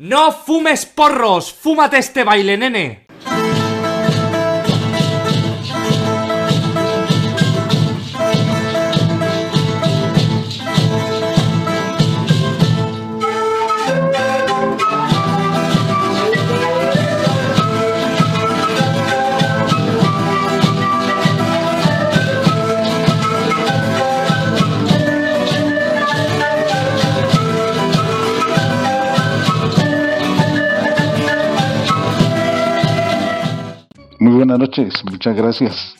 No fumes porros, fúmate este baile, nene. Buenas noches, muchas gracias.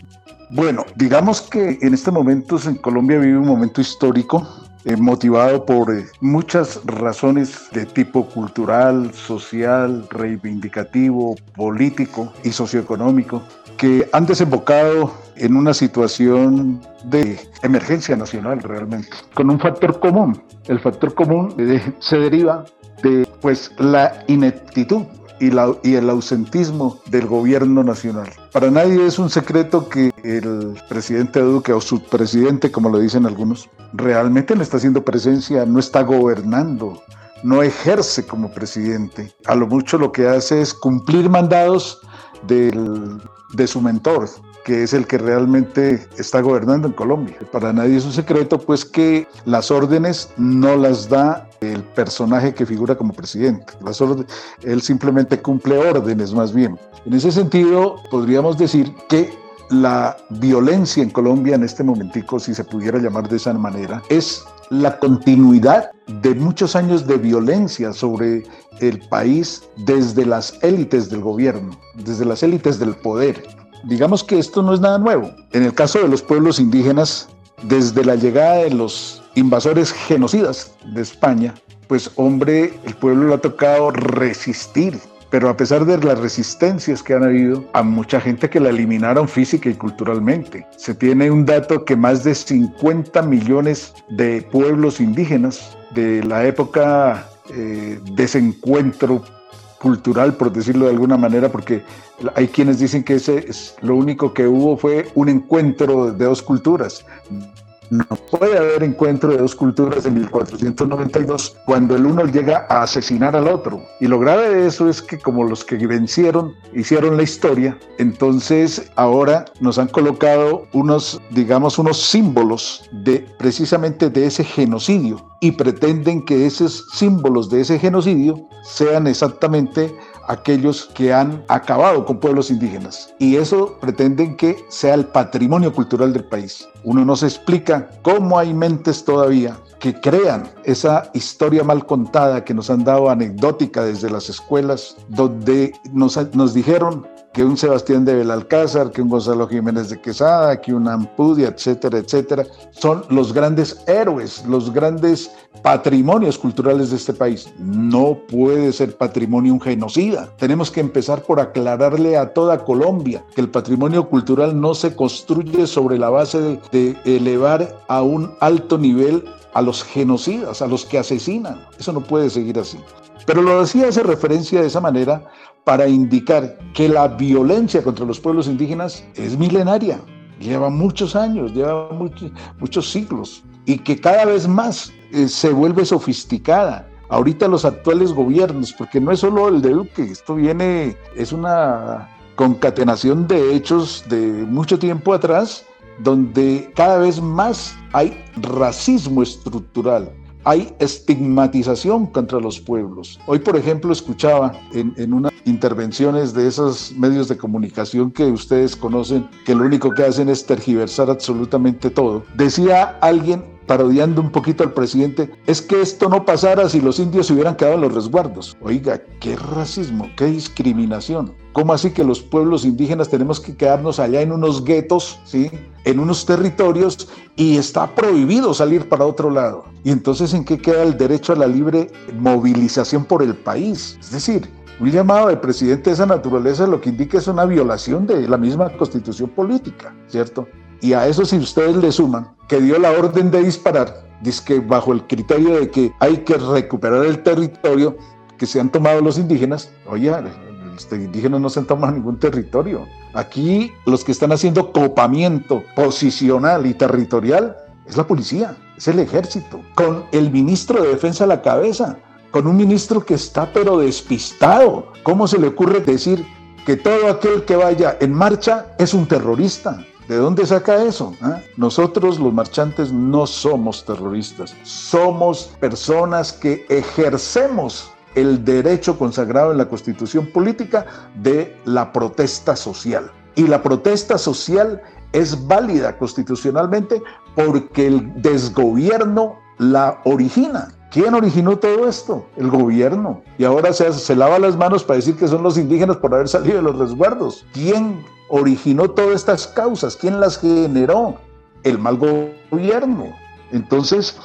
Bueno, digamos que en este momento en Colombia vive un momento histórico eh, motivado por eh, muchas razones de tipo cultural, social, reivindicativo, político y socioeconómico que han desembocado en una situación de emergencia nacional realmente, con un factor común. El factor común eh, se deriva de pues la ineptitud y, el ausentismo del gobierno nacional. Para nadie es un secreto que el presidente Duque o subpresidente, como lo dicen algunos, realmente no está haciendo presencia, no está gobernando, no ejerce como presidente. A lo mucho lo que hace es cumplir mandados de su mentor, que es el que realmente está gobernando en Colombia. Para nadie es un secreto, pues que las órdenes no las da el personaje que figura como presidente. Las él simplemente cumple órdenes más bien. En ese sentido, podríamos decir que la violencia en Colombia en este momentico, si se pudiera llamar de esa manera, es la continuidad de muchos años de violencia sobre el país desde las élites del gobierno, desde las élites del poder. Digamos que esto no es nada nuevo. En el caso de los pueblos indígenas, desde la llegada de los invasores genocidas de España, pues hombre, el pueblo le ha tocado resistir. Pero a pesar de las resistencias que han habido, a mucha gente que la eliminaron física y culturalmente. Se tiene un dato que más de 50 millones de pueblos indígenas de la época eh, desencuentro cultural, por decirlo de alguna manera, porque hay quienes dicen que ese es, lo único que hubo fue un encuentro de dos culturas. No puede haber encuentro de dos culturas en 1492 cuando el uno llega a asesinar al otro. Y lo grave de eso es que como los que vencieron hicieron la historia, entonces ahora nos han colocado unos, digamos, unos símbolos de precisamente de ese genocidio y pretenden que esos símbolos de ese genocidio sean exactamente aquellos que han acabado con pueblos indígenas. Y eso pretenden que sea el patrimonio cultural del país. Uno no se explica cómo hay mentes todavía que crean esa historia mal contada que nos han dado anecdótica desde las escuelas, donde nos, nos dijeron que un Sebastián de Belalcázar, que un Gonzalo Jiménez de Quesada, que un Ampudia, etcétera, etcétera, son los grandes héroes, los grandes patrimonios culturales de este país. No puede ser patrimonio un genocida. Tenemos que empezar por aclararle a toda Colombia que el patrimonio cultural no se construye sobre la base de, de elevar a un alto nivel a los genocidas, a los que asesinan. Eso no puede seguir así. Pero lo decía hace referencia de esa manera para indicar que la violencia contra los pueblos indígenas es milenaria, lleva muchos años, lleva muchos, muchos siglos y que cada vez más eh, se vuelve sofisticada. Ahorita los actuales gobiernos, porque no es solo el de Duque, esto viene, es una concatenación de hechos de mucho tiempo atrás, donde cada vez más hay racismo estructural, hay estigmatización contra los pueblos. Hoy, por ejemplo, escuchaba en, en unas intervenciones de esos medios de comunicación que ustedes conocen, que lo único que hacen es tergiversar absolutamente todo. Decía alguien parodiando un poquito al presidente, es que esto no pasara si los indios se hubieran quedado en los resguardos. Oiga, qué racismo, qué discriminación. ¿Cómo así que los pueblos indígenas tenemos que quedarnos allá en unos guetos, ¿sí? en unos territorios y está prohibido salir para otro lado? Y entonces, ¿en qué queda el derecho a la libre movilización por el país? Es decir, un llamado del presidente de esa naturaleza lo que indica es una violación de la misma constitución política, ¿cierto? Y a eso si ustedes le suman que dio la orden de disparar, dice que bajo el criterio de que hay que recuperar el territorio que se han tomado los indígenas, oye, los indígenas no se han tomado ningún territorio. Aquí los que están haciendo copamiento posicional y territorial es la policía, es el ejército, con el ministro de defensa a la cabeza, con un ministro que está pero despistado. ¿Cómo se le ocurre decir que todo aquel que vaya en marcha es un terrorista? ¿De dónde saca eso? ¿Ah? Nosotros los marchantes no somos terroristas, somos personas que ejercemos el derecho consagrado en la constitución política de la protesta social. Y la protesta social es válida constitucionalmente porque el desgobierno la origina. ¿Quién originó todo esto? El gobierno. Y ahora se, se lava las manos para decir que son los indígenas por haber salido de los resguardos. ¿Quién originó todas estas causas? ¿Quién las generó? El mal gobierno. Entonces,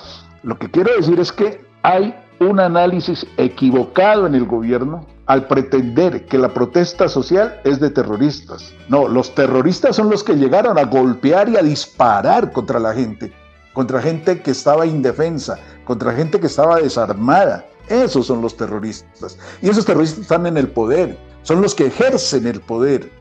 lo que quiero decir es que hay un análisis equivocado en el gobierno al pretender que la protesta social es de terroristas. No, los terroristas son los que llegaron a golpear y a disparar contra la gente, contra gente que estaba indefensa, contra gente que estaba desarmada. Esos son los terroristas. Y esos terroristas están en el poder, son los que ejercen el poder.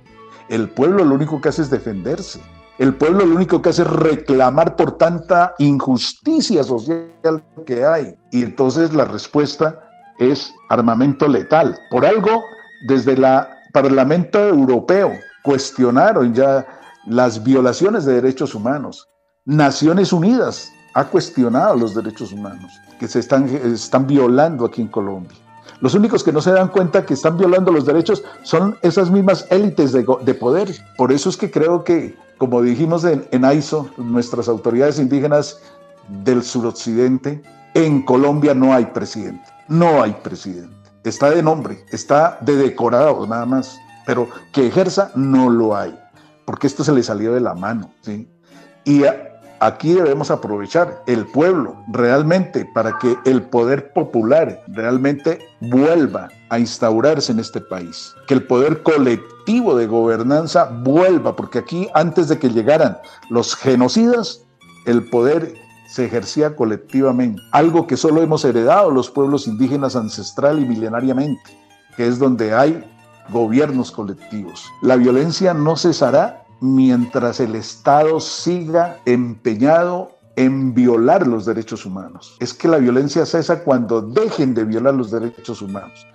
El pueblo lo único que hace es defenderse. El pueblo lo único que hace es reclamar por tanta injusticia social que hay. Y entonces la respuesta es armamento letal. Por algo, desde el Parlamento Europeo cuestionaron ya las violaciones de derechos humanos. Naciones Unidas ha cuestionado los derechos humanos que se están, violando aquí en Colombia. Los únicos que no se dan cuenta que están violando los derechos son esas mismas élites de, poder. Por eso es que creo que, como dijimos en, en AISO, nuestras autoridades indígenas del suroccidente, en Colombia no hay presidente. No hay presidente. Está de nombre, está de decorado nada más. Pero que ejerza, no lo hay. Porque esto se le salió de la mano. ¿sí? Y aquí debemos aprovechar el pueblo realmente para que el poder popular realmente vuelva a instaurarse en este país, que el poder colectivo de gobernanza vuelva, porque aquí antes de que llegaran los genocidas, el poder se ejercía colectivamente, algo que solo hemos heredado los pueblos indígenas ancestral y milenariamente, que es donde hay gobiernos colectivos. La violencia no cesará mientras el Estado siga empeñado en violar los derechos humanos. Es que la violencia cesa cuando dejen de violar los derechos humanos.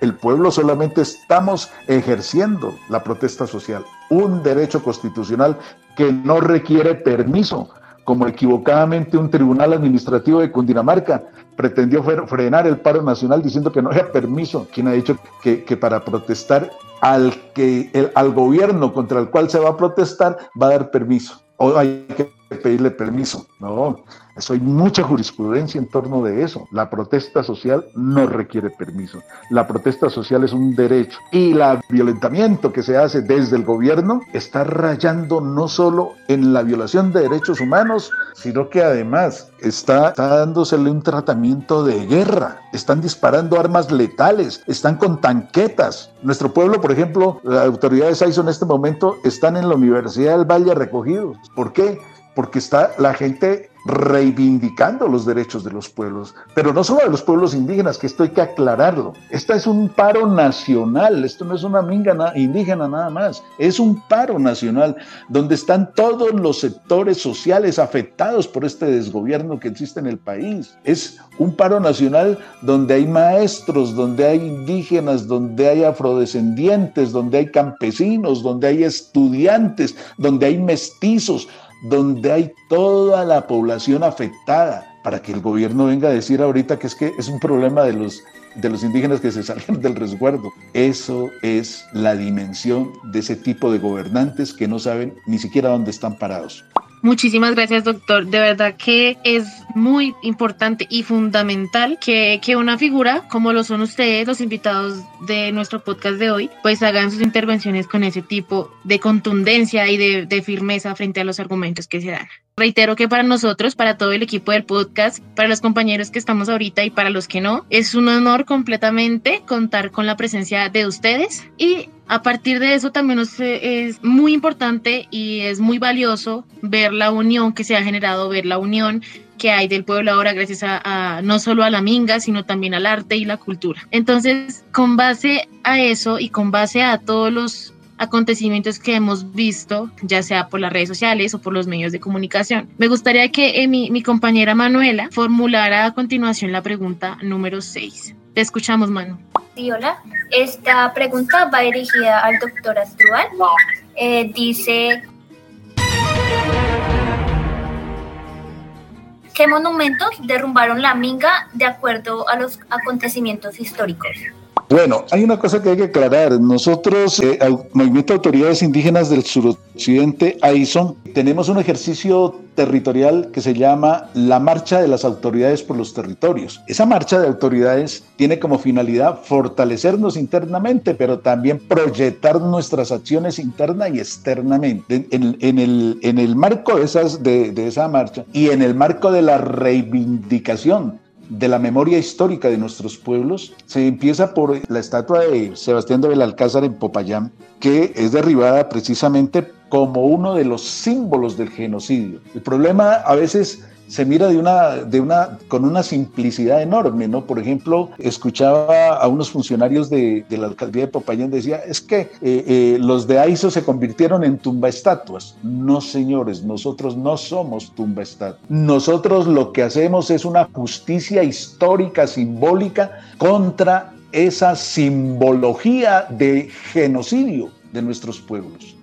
el pueblo solamente estamos ejerciendo la protesta social, un derecho constitucional que no requiere permiso, como equivocadamente un tribunal administrativo de Cundinamarca pretendió frenar el paro nacional diciendo que no había permiso. ¿Quién ha dicho que, para protestar al, que, el, al gobierno contra el cual se va a protestar va a dar permiso? O hay que pedirle permiso. No, hay mucha jurisprudencia en torno de eso. La protesta social no requiere permiso. La protesta social es un derecho. Y el violentamiento que se hace desde el gobierno está rayando no solo en la violación de derechos humanos, sino que además está, dándosele un tratamiento de guerra. Están disparando armas letales, están con tanquetas. Nuestro pueblo, por ejemplo, las autoridades ISO en este momento están en la Universidad del Valle recogidos. ¿Por qué? Porque está la gente reivindicando los derechos de los pueblos, pero no solo de los pueblos indígenas, que esto hay que aclararlo. Esta es un paro nacional, esto no es una minga indígena nada más, es un paro nacional donde están todos los sectores sociales afectados por este desgobierno que existe en el país. Es un paro nacional donde hay maestros, donde hay indígenas, donde hay afrodescendientes, donde hay campesinos, donde hay estudiantes, donde hay mestizos, donde hay toda la población afectada, para que el gobierno venga a decir ahorita que es que es un problema de los, de los indígenas que se salen del resguardo. Eso es la dimensión de ese tipo de gobernantes que no saben ni siquiera dónde están parados. Muchísimas gracias, doctor. De verdad que es muy importante y fundamental que, que, una figura como lo son ustedes, los invitados de nuestro podcast de hoy, pues hagan sus intervenciones con ese tipo de contundencia y de, de firmeza frente a los argumentos que se dan. Reitero que para nosotros, para todo el equipo del podcast, para los compañeros que estamos ahorita y para los que no, es un honor completamente contar con la presencia de ustedes y a partir de eso también es muy importante y es muy valioso ver la unión que se ha generado, ver la unión que hay del pueblo ahora gracias a, no solo a la minga, sino también al arte y la cultura. Entonces, con base a eso y con base a todos los acontecimientos que hemos visto, ya sea por las redes sociales o por los medios de comunicación. Me gustaría que eh, mi, compañera Manuela formulara a continuación la pregunta número 6. Te escuchamos, Manu. Sí, hola. Esta pregunta va dirigida al doctor Astrual. Eh, dice, ¿qué monumentos derrumbaron la minga de acuerdo a los acontecimientos históricos? Bueno, hay una cosa que hay que aclarar. Nosotros, eh, Movimiento de Autoridades Indígenas del Suroccidente, AISON, tenemos un ejercicio territorial que se llama la Marcha de las Autoridades por los Territorios. Esa marcha de autoridades tiene como finalidad fortalecernos internamente, pero también proyectar nuestras acciones interna y externamente. En, en, el, en el marco de, esas, de, de esa marcha y en el marco de la reivindicación de la memoria histórica de nuestros pueblos se empieza por la estatua de Sebastián de Belalcázar en Popayán, que es derribada precisamente como uno de los símbolos del genocidio. El problema a veces se mira de una, de una, con una simplicidad enorme, ¿no? Por ejemplo, escuchaba a unos funcionarios de, la alcaldía de Popayán, decía, es que eh, eh, los de AISO se convirtieron en tumba estatuas. No, señores, nosotros no somos tumba estatuas. Nosotros lo que hacemos es una justicia histórica, simbólica, contra esa simbología de genocidio de nuestros pueblos.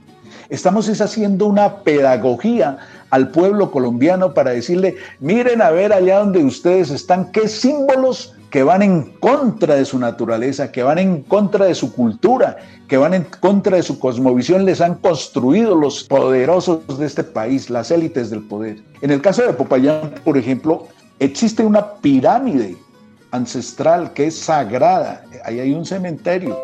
Estamos es haciendo una pedagogía al pueblo colombiano para decirle, miren a ver allá donde ustedes están, qué símbolos que van en contra de su naturaleza, que van en contra de su cultura, que van en contra de su cosmovisión, les han construido los poderosos de este país, las élites del poder. En el caso de Popayán, por ejemplo, existe una pirámide ancestral que es sagrada. Ahí hay un cementerio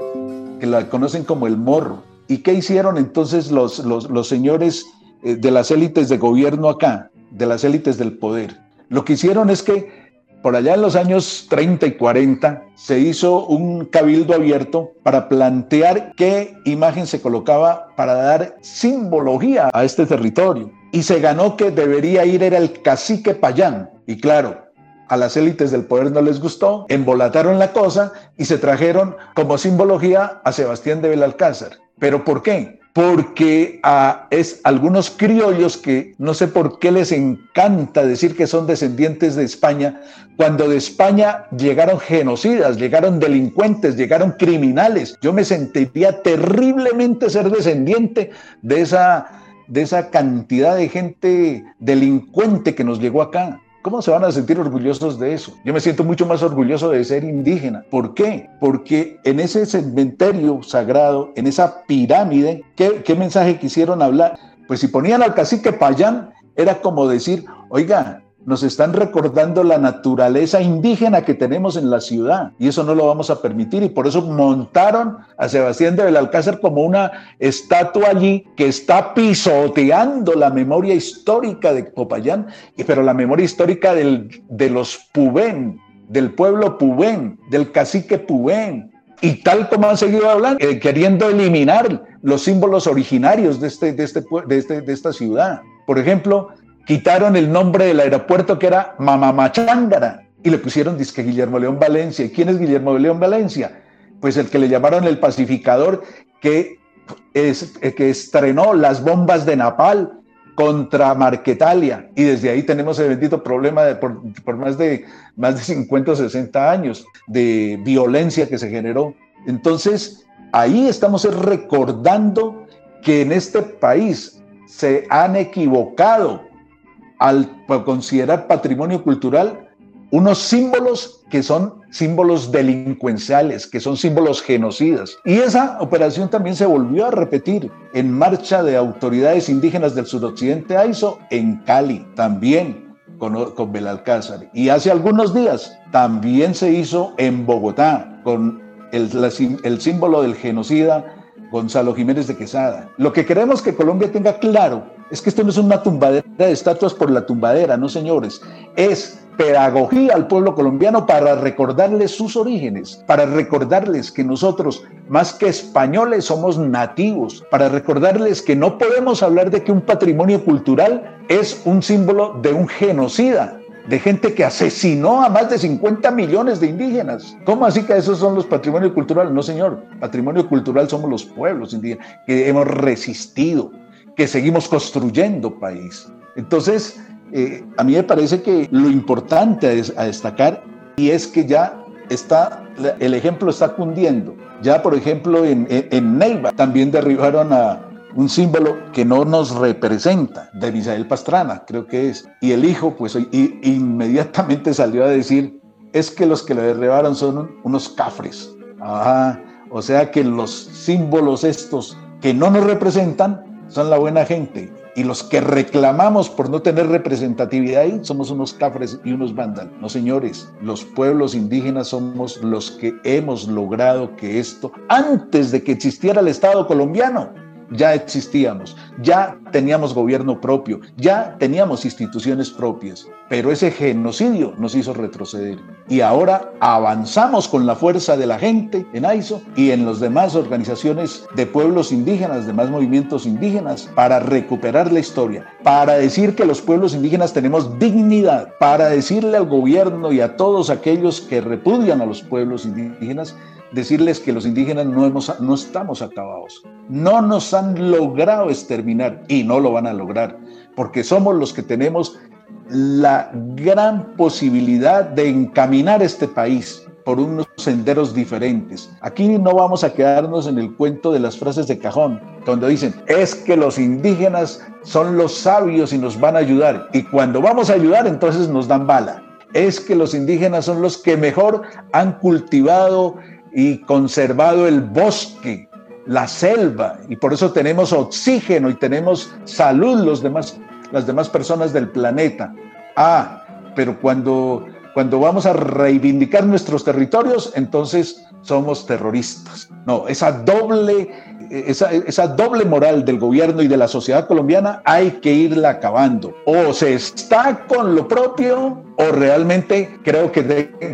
que la conocen como el morro. ¿Y qué hicieron entonces los, los, los señores de las élites de gobierno acá, de las élites del poder. Lo que hicieron es que por allá en los años 30 y 40 se hizo un cabildo abierto para plantear qué imagen se colocaba para dar simbología a este territorio. Y se ganó que debería ir era el cacique Payán. Y claro, a las élites del poder no les gustó, embolataron la cosa y se trajeron como simbología a Sebastián de Belalcázar. ¿Pero por qué? Porque a es algunos criollos que no sé por qué les encanta decir que son descendientes de España, cuando de España llegaron genocidas, llegaron delincuentes, llegaron criminales. Yo me sentiría terriblemente ser descendiente de esa, de esa cantidad de gente delincuente que nos llegó acá. ¿Cómo se van a sentir orgullosos de eso? Yo me siento mucho más orgulloso de ser indígena. ¿Por qué? Porque en ese cementerio sagrado, en esa pirámide, ¿qué, mensaje quisieron hablar? Pues si ponían al cacique Payán, era como decir, oiga, nos están recordando la naturaleza indígena que tenemos en la ciudad y eso no lo vamos a permitir y por eso montaron a Sebastián de Belalcázar como una estatua allí que está pisoteando la memoria histórica de Popayán, pero la memoria histórica del, de los Pubén, del pueblo Pubén, del cacique Pubén, y tal como han seguido hablando, eh, queriendo eliminar los símbolos originarios de, este, de, este, de, este, de esta ciudad. Por ejemplo, quitaron el nombre del aeropuerto que era Mamamachángara y le pusieron disque Guillermo León Valencia. ¿Y quién es Guillermo León Valencia? Pues el que le llamaron el pacificador que, es, que estrenó las bombas de Napal contra Marquetalia y desde ahí tenemos el bendito problema de, por, por, más, de, más de 50 o 60 años de violencia que se generó. Entonces, ahí estamos recordando que en este país se han equivocado al considerar patrimonio cultural unos símbolos que son símbolos delincuenciales, que son símbolos genocidas. Y esa operación también se volvió a repetir en marcha de autoridades indígenas del suroccidente AISO en Cali, también con, con Belalcázar. Y hace algunos días también se hizo en Bogotá con el, la, el símbolo del genocida Gonzalo Jiménez de Quesada. Lo que queremos que Colombia tenga claro es que esto no es una tumbadera de estatuas por la tumbadera, no señores. Es pedagogía al pueblo colombiano para recordarles sus orígenes, para recordarles que nosotros, más que españoles, somos nativos, para recordarles que no podemos hablar de que un patrimonio cultural es un símbolo de un genocida, de gente que asesinó a más de 50 millones de indígenas. ¿Cómo así que esos son los patrimonios culturales? No, señor. Patrimonio cultural somos los pueblos indígenas que hemos resistido, que seguimos construyendo país. Entonces, eh, a mí me parece que lo importante a destacar y es que ya está, el ejemplo está cundiendo. Ya, por ejemplo, en, en Neiva también derribaron a, un símbolo que no nos representa, de Misael Pastrana, creo que es. Y el hijo, pues, inmediatamente salió a decir, es que los que lo derribaron son unos cafres. o sea que los símbolos estos que no nos representan son la buena gente. Y los que reclamamos por no tener representatividad ahí somos unos cafres y unos vándalos. No, señores, los pueblos indígenas somos los que hemos logrado que esto, antes de que existiera el Estado colombiano, ya existíamos, ya teníamos gobierno propio, ya teníamos instituciones propias, pero ese genocidio nos hizo retroceder. Y ahora avanzamos con la fuerza de la gente en AISO y en las demás organizaciones de pueblos indígenas, demás movimientos indígenas, para recuperar la historia, para decir que los pueblos indígenas tenemos dignidad, para decirle al gobierno y a todos aquellos que repudian a los pueblos indígenas decirles que los indígenas no, hemos, no estamos acabados. No nos han logrado exterminar y no lo van a lograr, porque somos los que tenemos la gran posibilidad de encaminar este país por unos senderos diferentes. Aquí no vamos a quedarnos en el cuento de las frases de cajón, donde dicen, es que los indígenas son los sabios y nos van a ayudar. Y cuando vamos a ayudar, entonces nos dan bala. Es que los indígenas son los que mejor han cultivado y conservado el bosque, la selva, y por eso tenemos oxígeno y tenemos salud los demás, las demás personas del planeta. Ah, pero cuando, cuando vamos a reivindicar nuestros territorios, entonces somos terroristas. No, esa doble, esa, esa, doble moral del gobierno y de la sociedad colombiana hay que irla acabando. O se está con lo propio o realmente creo que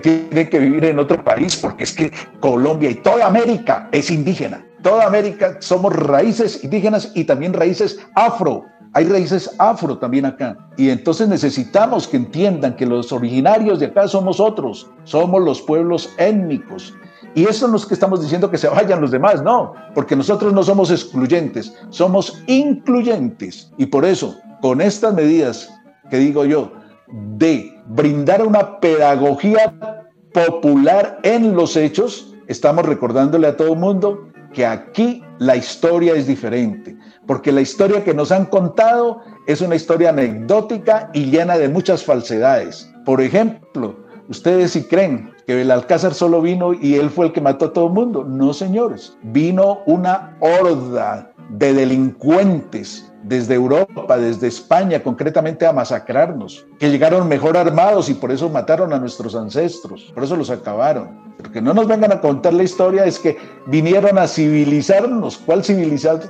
tiene que vivir en otro país porque es que Colombia y toda América es indígena. Toda América somos raíces indígenas y también raíces afro. Hay raíces afro también acá. Y entonces necesitamos que entiendan que los originarios de acá somos otros. Somos los pueblos étnicos y eso no es que estamos diciendo que se vayan los demás, no, porque nosotros no somos excluyentes, somos incluyentes. Y por eso, con estas medidas que digo yo, de brindar una pedagogía popular en los hechos, estamos recordándole a todo el mundo que aquí la historia es diferente, porque la historia que nos han contado es una historia anecdótica y llena de muchas falsedades. Por ejemplo, ustedes si creen que el Alcázar solo vino y él fue el que mató a todo el mundo. No, señores. Vino una horda de delincuentes desde Europa, desde España, concretamente a masacrarnos, que llegaron mejor armados y por eso mataron a nuestros ancestros, por eso los acabaron. Porque no nos vengan a contar la historia, es que vinieron a civilizarnos. ¿Cuál civilizarnos?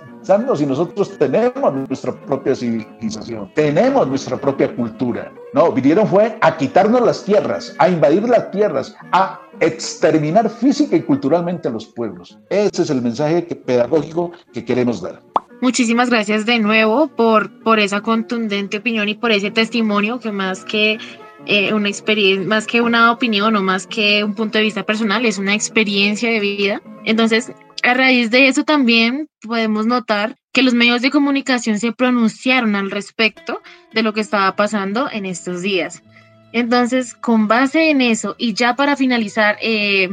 Si nosotros tenemos nuestra propia civilización, tenemos nuestra propia cultura. No, vinieron fue a quitarnos las tierras, a invadir las tierras, a exterminar física y culturalmente a los pueblos. Ese es el mensaje pedagógico que queremos dar. Muchísimas gracias de nuevo por, por esa contundente opinión y por ese testimonio que más que eh, una experiencia, más que una opinión o más que un punto de vista personal, es una experiencia de vida. Entonces, a raíz de eso también podemos notar que los medios de comunicación se pronunciaron al respecto de lo que estaba pasando en estos días. Entonces, con base en eso y ya para finalizar, eh,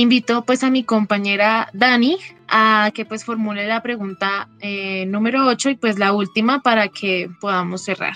invito pues a mi compañera Dani a que pues formule la pregunta eh, número 8 y pues la última para que podamos cerrar.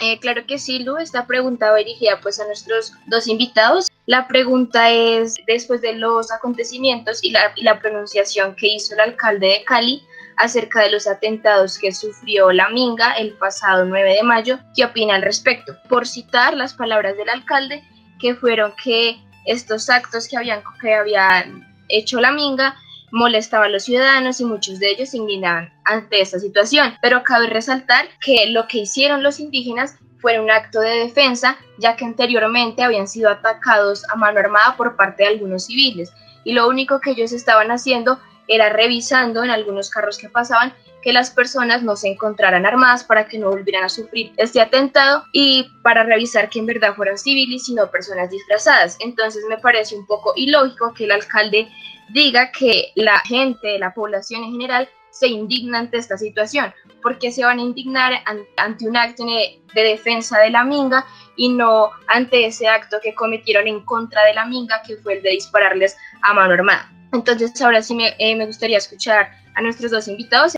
Eh, claro que sí, Lu, esta pregunta va dirigida pues a nuestros dos invitados. La pregunta es, después de los acontecimientos y la, y la pronunciación que hizo el alcalde de Cali acerca de los atentados que sufrió la Minga el pasado 9 de mayo, ¿qué opina al respecto? Por citar las palabras del alcalde, que fueron que estos actos que habían, que habían hecho la Minga molestaba a los ciudadanos y muchos de ellos se indignaban ante esta situación. Pero cabe resaltar que lo que hicieron los indígenas fue un acto de defensa, ya que anteriormente habían sido atacados a mano armada por parte de algunos civiles. Y lo único que ellos estaban haciendo era revisando en algunos carros que pasaban que las personas no se encontraran armadas para que no volvieran a sufrir este atentado y para revisar que en verdad fueran civiles y no personas disfrazadas. Entonces me parece un poco ilógico que el alcalde diga que la gente, la población en general, se indigna ante esta situación, porque se van a indignar ante un acto de defensa de la minga y no ante ese acto que cometieron en contra de la minga, que fue el de dispararles a mano armada. Entonces, ahora sí me, eh, me gustaría escuchar a nuestros dos invitados.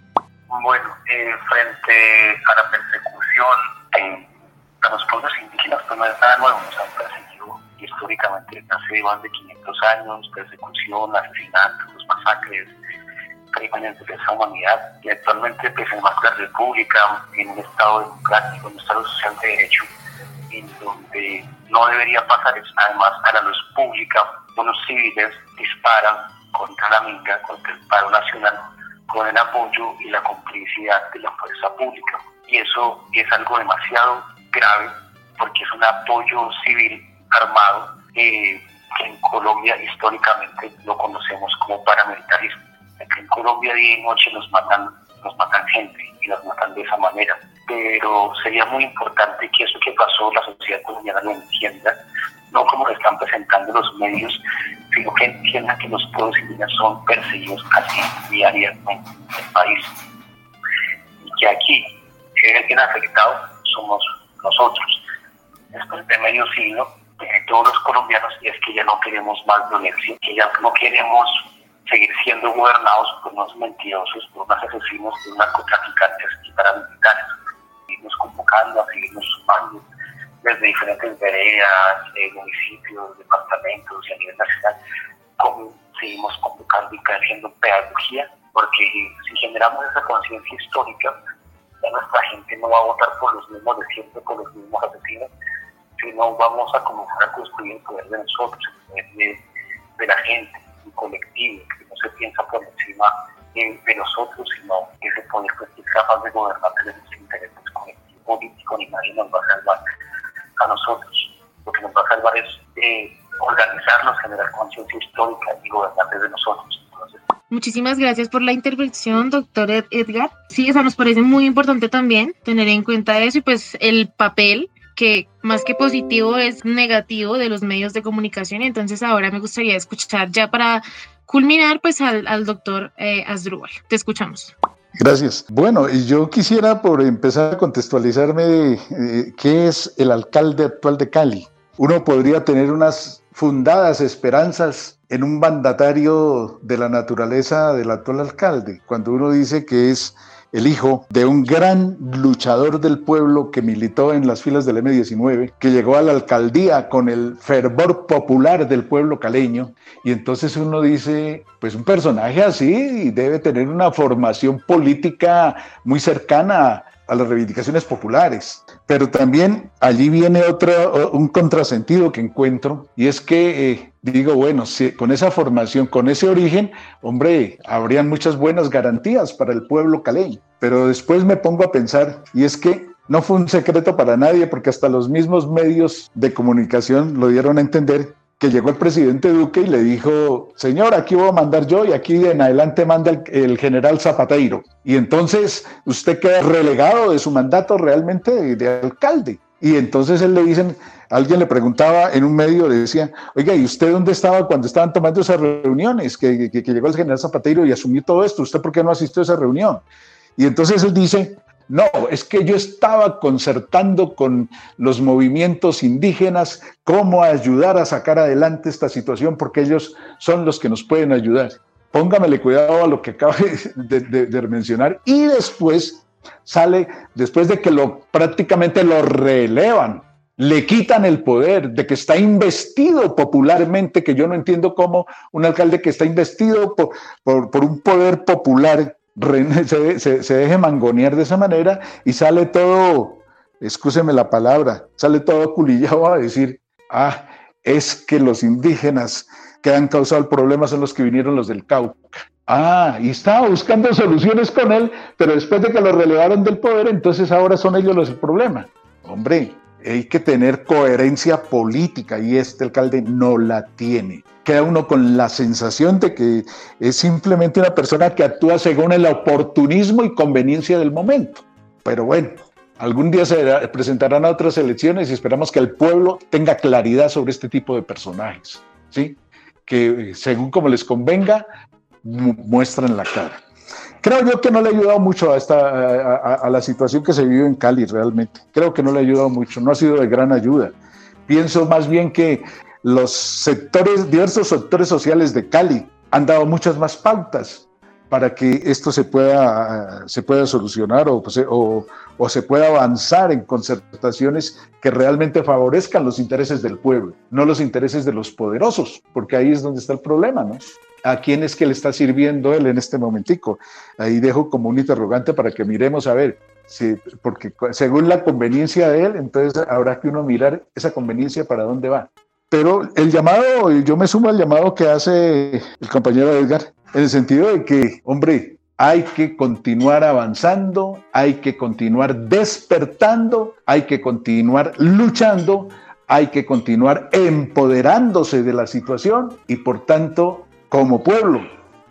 Bueno, eh, frente a la persecución de los pueblos indígenas, pues no es nada nuevo, nos han perseguido históricamente hace más de 500 años, persecución, asesinatos, masacres, de esa humanidad, y actualmente pues en nuestra república, en un estado democrático, en un estado social de derecho, en donde no debería pasar eso. Además, a la luz pública, unos civiles disparan contra la minga, contra el paro nacional, con el apoyo y la complicidad de la fuerza pública. Y eso es algo demasiado grave porque es un apoyo civil armado eh, que en Colombia históricamente lo conocemos como paramilitarismo. En Colombia día y noche nos matan, nos matan gente y nos matan de esa manera. Pero sería muy importante que eso que pasó la sociedad colombiana lo entienda, no como lo están presentando los medios, sino que entienda que los pueblos indígenas son perseguidos casi diariamente en el país. Y que aquí, si hay alguien afectado, somos nosotros. Después de medio siglo, todos los colombianos, y es que ya no queremos más violencia, que ya no queremos seguir siendo gobernados por unos mentirosos, por unos asesinos, por narcotraficantes y paramilitares. Seguimos convocando a seguirnos sumando desde diferentes veredas, eh, municipios, departamentos y a nivel nacional, seguimos convocando y haciendo pedagogía, porque si generamos esa conciencia histórica, ya nuestra gente no va a votar por los mismos de siempre, por los mismos asesinos, sino vamos a comenzar a construir el poder de nosotros, el poder de, de la gente, un colectivo, que no se piensa por encima de, de nosotros, sino que ese poder pues, es capaz de gobernar desde los intereses colectivos políticos, ni nadie nos va a salvar a nosotros. Lo que nos va a salvar es eh, organizarnos, generar conciencia histórica y gobernar desde nosotros. Muchísimas gracias por la intervención, doctor Edgar. Sí, eso nos parece muy importante también tener en cuenta eso y pues el papel que más que positivo es negativo de los medios de comunicación. Entonces ahora me gustaría escuchar ya para culminar pues al, al doctor eh, Asdrúbal. Te escuchamos. Gracias. Bueno, yo quisiera por empezar a contextualizarme eh, qué es el alcalde actual de Cali. Uno podría tener unas fundadas esperanzas en un mandatario de la naturaleza del actual alcalde, cuando uno dice que es el hijo de un gran luchador del pueblo que militó en las filas del M19, que llegó a la alcaldía con el fervor popular del pueblo caleño. Y entonces uno dice, pues un personaje así debe tener una formación política muy cercana a las reivindicaciones populares. Pero también allí viene otro, un contrasentido que encuentro, y es que eh, digo, bueno, con esa formación, con ese origen, hombre, habrían muchas buenas garantías para el pueblo caleño. Pero después me pongo a pensar, y es que no fue un secreto para nadie, porque hasta los mismos medios de comunicación lo dieron a entender, que llegó el presidente Duque y le dijo, señor, aquí voy a mandar yo y aquí en adelante manda el, general Zapateiro. Y entonces usted queda relegado de su mandato realmente de, de alcalde. Y entonces él le dicen, alguien le preguntaba en un medio, le decía, oiga, ¿y usted dónde estaba cuando estaban tomando esas reuniones? Que, que, que, llegó el general Zapateiro y asumió todo esto, ¿usted por qué no asistió a esa reunión? Y entonces él dice, no, es que yo estaba concertando con los movimientos indígenas cómo ayudar a sacar adelante esta situación porque ellos son los que nos pueden ayudar. Póngamele cuidado a lo que acabo de, mencionar y después sale, después de que lo prácticamente lo relevan, le quitan el poder, de que está investido popularmente, que yo no entiendo cómo un alcalde que está investido por, por un poder popular se, deje mangonear de esa manera y sale todo, escúcheme la palabra, sale todo culillado a decir, ah, es que los indígenas que han causado el problema son los que vinieron los del Cauca. Ah, y estaba buscando soluciones con él, pero después de que lo relevaron del poder, entonces ahora son ellos los el problema. Hombre, hay que tener coherencia política y este alcalde no la tiene. Queda uno con la sensación de que es simplemente una persona que actúa según el oportunismo y conveniencia del momento. Pero bueno, algún día se presentarán a otras elecciones y esperamos que el pueblo tenga claridad sobre este tipo de personajes, ¿sí? Que según como les convenga, muestran la cara. Creo yo que no le ha ayudado mucho a, esta, a, la situación que se vive en Cali realmente. Creo que no le ha ayudado mucho, no ha sido de gran ayuda. Pienso más bien que los sectores, diversos sectores sociales de Cali han dado muchas más pautas para que esto se pueda, se pueda solucionar o, o, o, se pueda avanzar en concertaciones que realmente favorezcan los intereses del pueblo, no los intereses de los poderosos, porque ahí es donde está el problema, ¿no? a quién es que le está sirviendo él en este momentico. Ahí dejo como un interrogante para que miremos a ver, si, porque según la conveniencia de él, entonces habrá que uno mirar esa conveniencia para dónde va. Pero el llamado, yo me sumo al llamado que hace el compañero Edgar, en el sentido de que, hombre, hay que continuar avanzando, hay que continuar despertando, hay que continuar luchando, hay que continuar empoderándose de la situación y por tanto como pueblo,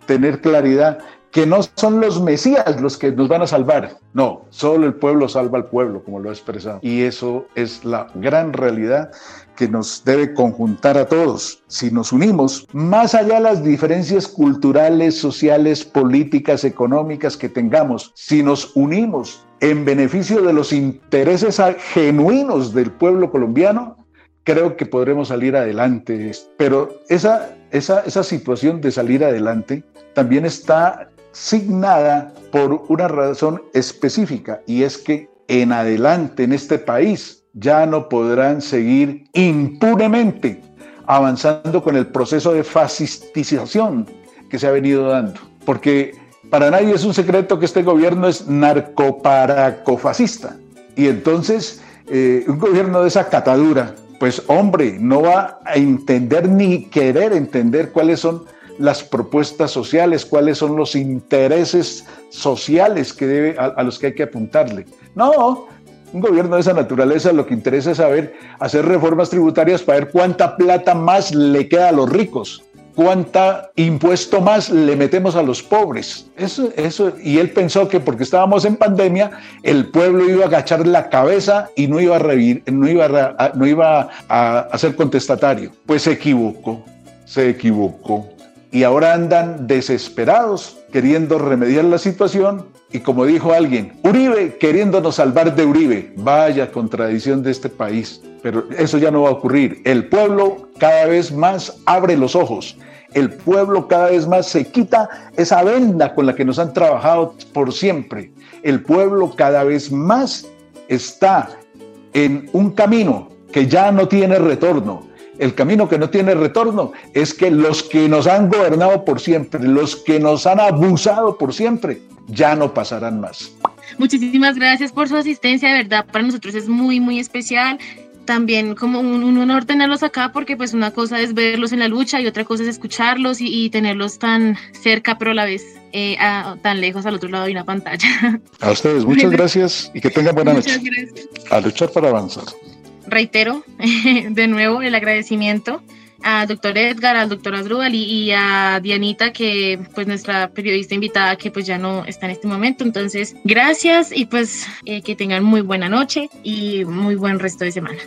tener claridad que no son los mesías los que nos van a salvar. No, solo el pueblo salva al pueblo, como lo he expresado. Y eso es la gran realidad que nos debe conjuntar a todos. Si nos unimos, más allá de las diferencias culturales, sociales, políticas, económicas que tengamos, si nos unimos en beneficio de los intereses genuinos del pueblo colombiano, creo que podremos salir adelante. Pero esa, esa, esa situación de salir adelante también está signada por una razón específica y es que en adelante en este país ya no podrán seguir impunemente avanzando con el proceso de fascistización que se ha venido dando. Porque para nadie es un secreto que este gobierno es narcoparacofascista. Y entonces, eh, un gobierno de esa catadura, pues hombre, no va a entender ni querer entender cuáles son las propuestas sociales, cuáles son los intereses sociales que debe, a, los que hay que apuntarle. No, un gobierno de esa naturaleza lo que interesa es saber hacer reformas tributarias para ver cuánta plata más le queda a los ricos cuánta impuesto más le metemos a los pobres. Eso, eso, y él pensó que porque estábamos en pandemia, el pueblo iba a agachar la cabeza y no iba a, revir, no iba a, no iba a, a ser contestatario. Pues se equivocó, se equivocó. Y ahora andan desesperados queriendo remediar la situación y como dijo alguien, Uribe queriéndonos salvar de Uribe. Vaya contradicción de este país. Pero eso ya no va a ocurrir. El pueblo cada vez más abre los ojos. El pueblo cada vez más se quita esa venda con la que nos han trabajado por siempre. El pueblo cada vez más está en un camino que ya no tiene retorno. El camino que no tiene retorno es que los que nos han gobernado por siempre, los que nos han abusado por siempre, ya no pasarán más. Muchísimas gracias por su asistencia, de verdad, para nosotros es muy, muy especial. También como un, honor tenerlos acá porque pues una cosa es verlos en la lucha y otra cosa es escucharlos y, tenerlos tan cerca pero a la vez eh, tan lejos al otro lado de una pantalla. A ustedes, muchas gracias y que tengan buena noche. A luchar para avanzar. Reitero de nuevo el agradecimiento al doctor Edgar, al doctor Asdrúbal y, a Dianita, que pues nuestra periodista invitada que pues ya no está en este momento. Entonces, gracias y pues eh, que tengan muy buena noche y muy buen resto de semana.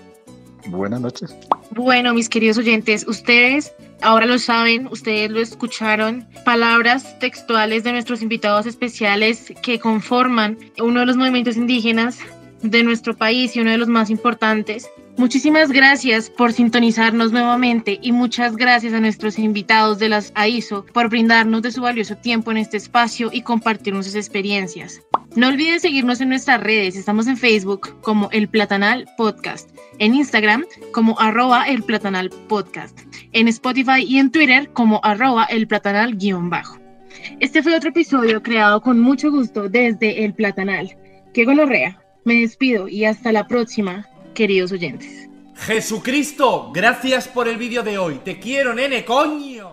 Buenas noches. Bueno, mis queridos oyentes, ustedes ahora lo saben, ustedes lo escucharon, palabras textuales de nuestros invitados especiales que conforman uno de los movimientos indígenas de nuestro país y uno de los más importantes. Muchísimas gracias por sintonizarnos nuevamente y muchas gracias a nuestros invitados de las AISO por brindarnos de su valioso tiempo en este espacio y compartirnos sus experiencias. No olviden seguirnos en nuestras redes, estamos en Facebook como El Platanal Podcast, en Instagram como arroba El Platanal Podcast, en Spotify y en Twitter como arroba El Platanal guion bajo. Este fue otro episodio creado con mucho gusto desde El Platanal. ¡Qué gonorrea! Me despido y hasta la próxima queridos oyentes. Jesucristo, gracias por el vídeo de hoy. Te quiero, nene, coño.